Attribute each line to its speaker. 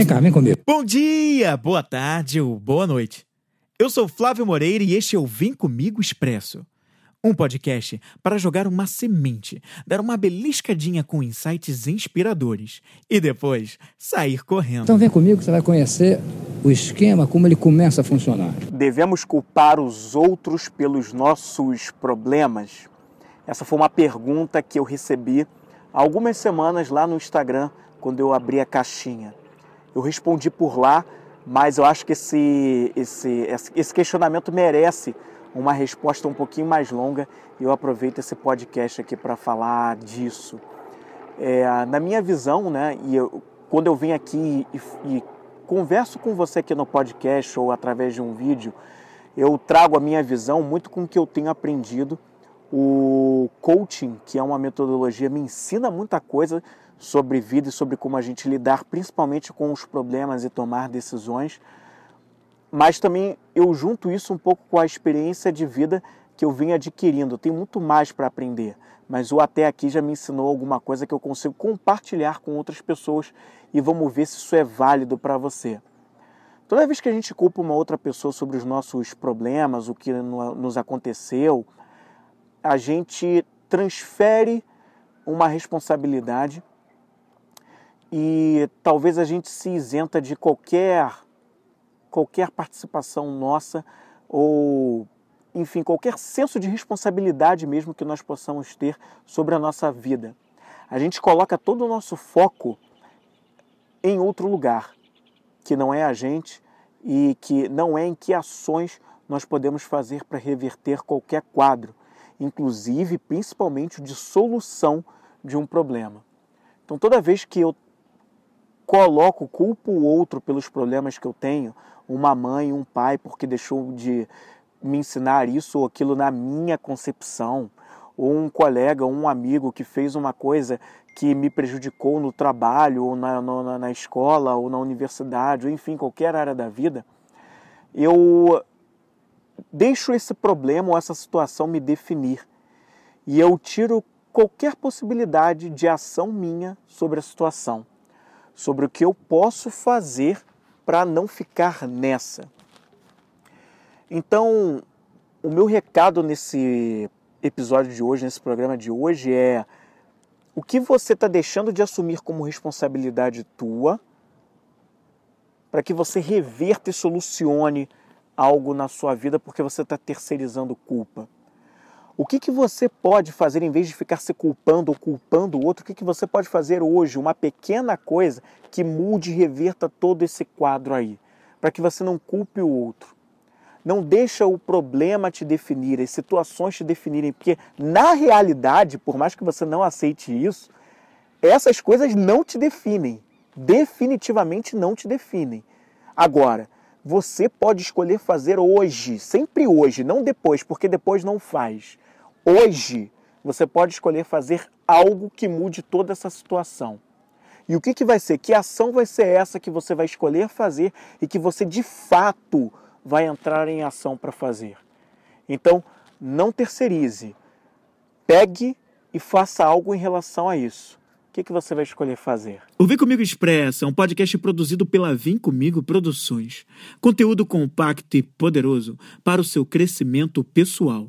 Speaker 1: Vem cá, vem comigo.
Speaker 2: Bom dia, boa tarde ou boa noite. Eu sou Flávio Moreira e este é o Vem Comigo Expresso. Um podcast para jogar uma semente, dar uma beliscadinha com insights inspiradores e depois sair correndo.
Speaker 1: Então vem comigo que você vai conhecer o esquema, como ele começa a funcionar.
Speaker 3: Devemos culpar os outros pelos nossos problemas? Essa foi uma pergunta que eu recebi há algumas semanas lá no Instagram, quando eu abri a caixinha. Eu respondi por lá, mas eu acho que esse, esse, esse questionamento merece uma resposta um pouquinho mais longa e eu aproveito esse podcast aqui para falar disso. É, na minha visão, né, e eu, quando eu venho aqui e, e converso com você aqui no podcast ou através de um vídeo, eu trago a minha visão muito com o que eu tenho aprendido. O coaching, que é uma metodologia, me ensina muita coisa sobre vida e sobre como a gente lidar principalmente com os problemas e tomar decisões mas também eu junto isso um pouco com a experiência de vida que eu vim adquirindo. Eu tenho muito mais para aprender, mas o até aqui já me ensinou alguma coisa que eu consigo compartilhar com outras pessoas e vamos ver se isso é válido para você. Toda vez que a gente culpa uma outra pessoa sobre os nossos problemas, o que nos aconteceu, a gente transfere uma responsabilidade e talvez a gente se isenta de qualquer qualquer participação nossa ou, enfim, qualquer senso de responsabilidade mesmo que nós possamos ter sobre a nossa vida. A gente coloca todo o nosso foco em outro lugar, que não é a gente e que não é em que ações nós podemos fazer para reverter qualquer quadro, inclusive, principalmente, de solução de um problema. Então, toda vez que eu coloco, culpo o outro pelos problemas que eu tenho, uma mãe, um pai, porque deixou de me ensinar isso ou aquilo na minha concepção, ou um colega, ou um amigo que fez uma coisa que me prejudicou no trabalho, ou na, na, na escola, ou na universidade, ou enfim, qualquer área da vida, eu deixo esse problema ou essa situação me definir e eu tiro qualquer possibilidade de ação minha sobre a situação sobre o que eu posso fazer para não ficar nessa. Então, o meu recado nesse episódio de hoje, nesse programa de hoje é o que você está deixando de assumir como responsabilidade tua para que você reverta e solucione algo na sua vida porque você está terceirizando culpa. O que, que você pode fazer em vez de ficar se culpando ou culpando o outro? O que, que você pode fazer hoje, uma pequena coisa que mude e reverta todo esse quadro aí, para que você não culpe o outro. Não deixa o problema te definir, as situações te definirem, porque na realidade, por mais que você não aceite isso, essas coisas não te definem. Definitivamente não te definem. Agora, você pode escolher fazer hoje, sempre hoje, não depois, porque depois não faz Hoje, você pode escolher fazer algo que mude toda essa situação. E o que, que vai ser? Que ação vai ser essa que você vai escolher fazer e que você de fato vai entrar em ação para fazer? Então, não terceirize. Pegue e faça algo em relação a isso. O que, que você vai escolher fazer?
Speaker 2: O Vem Comigo Expressa é um podcast produzido pela Vem Comigo Produções. Conteúdo compacto e poderoso para o seu crescimento pessoal.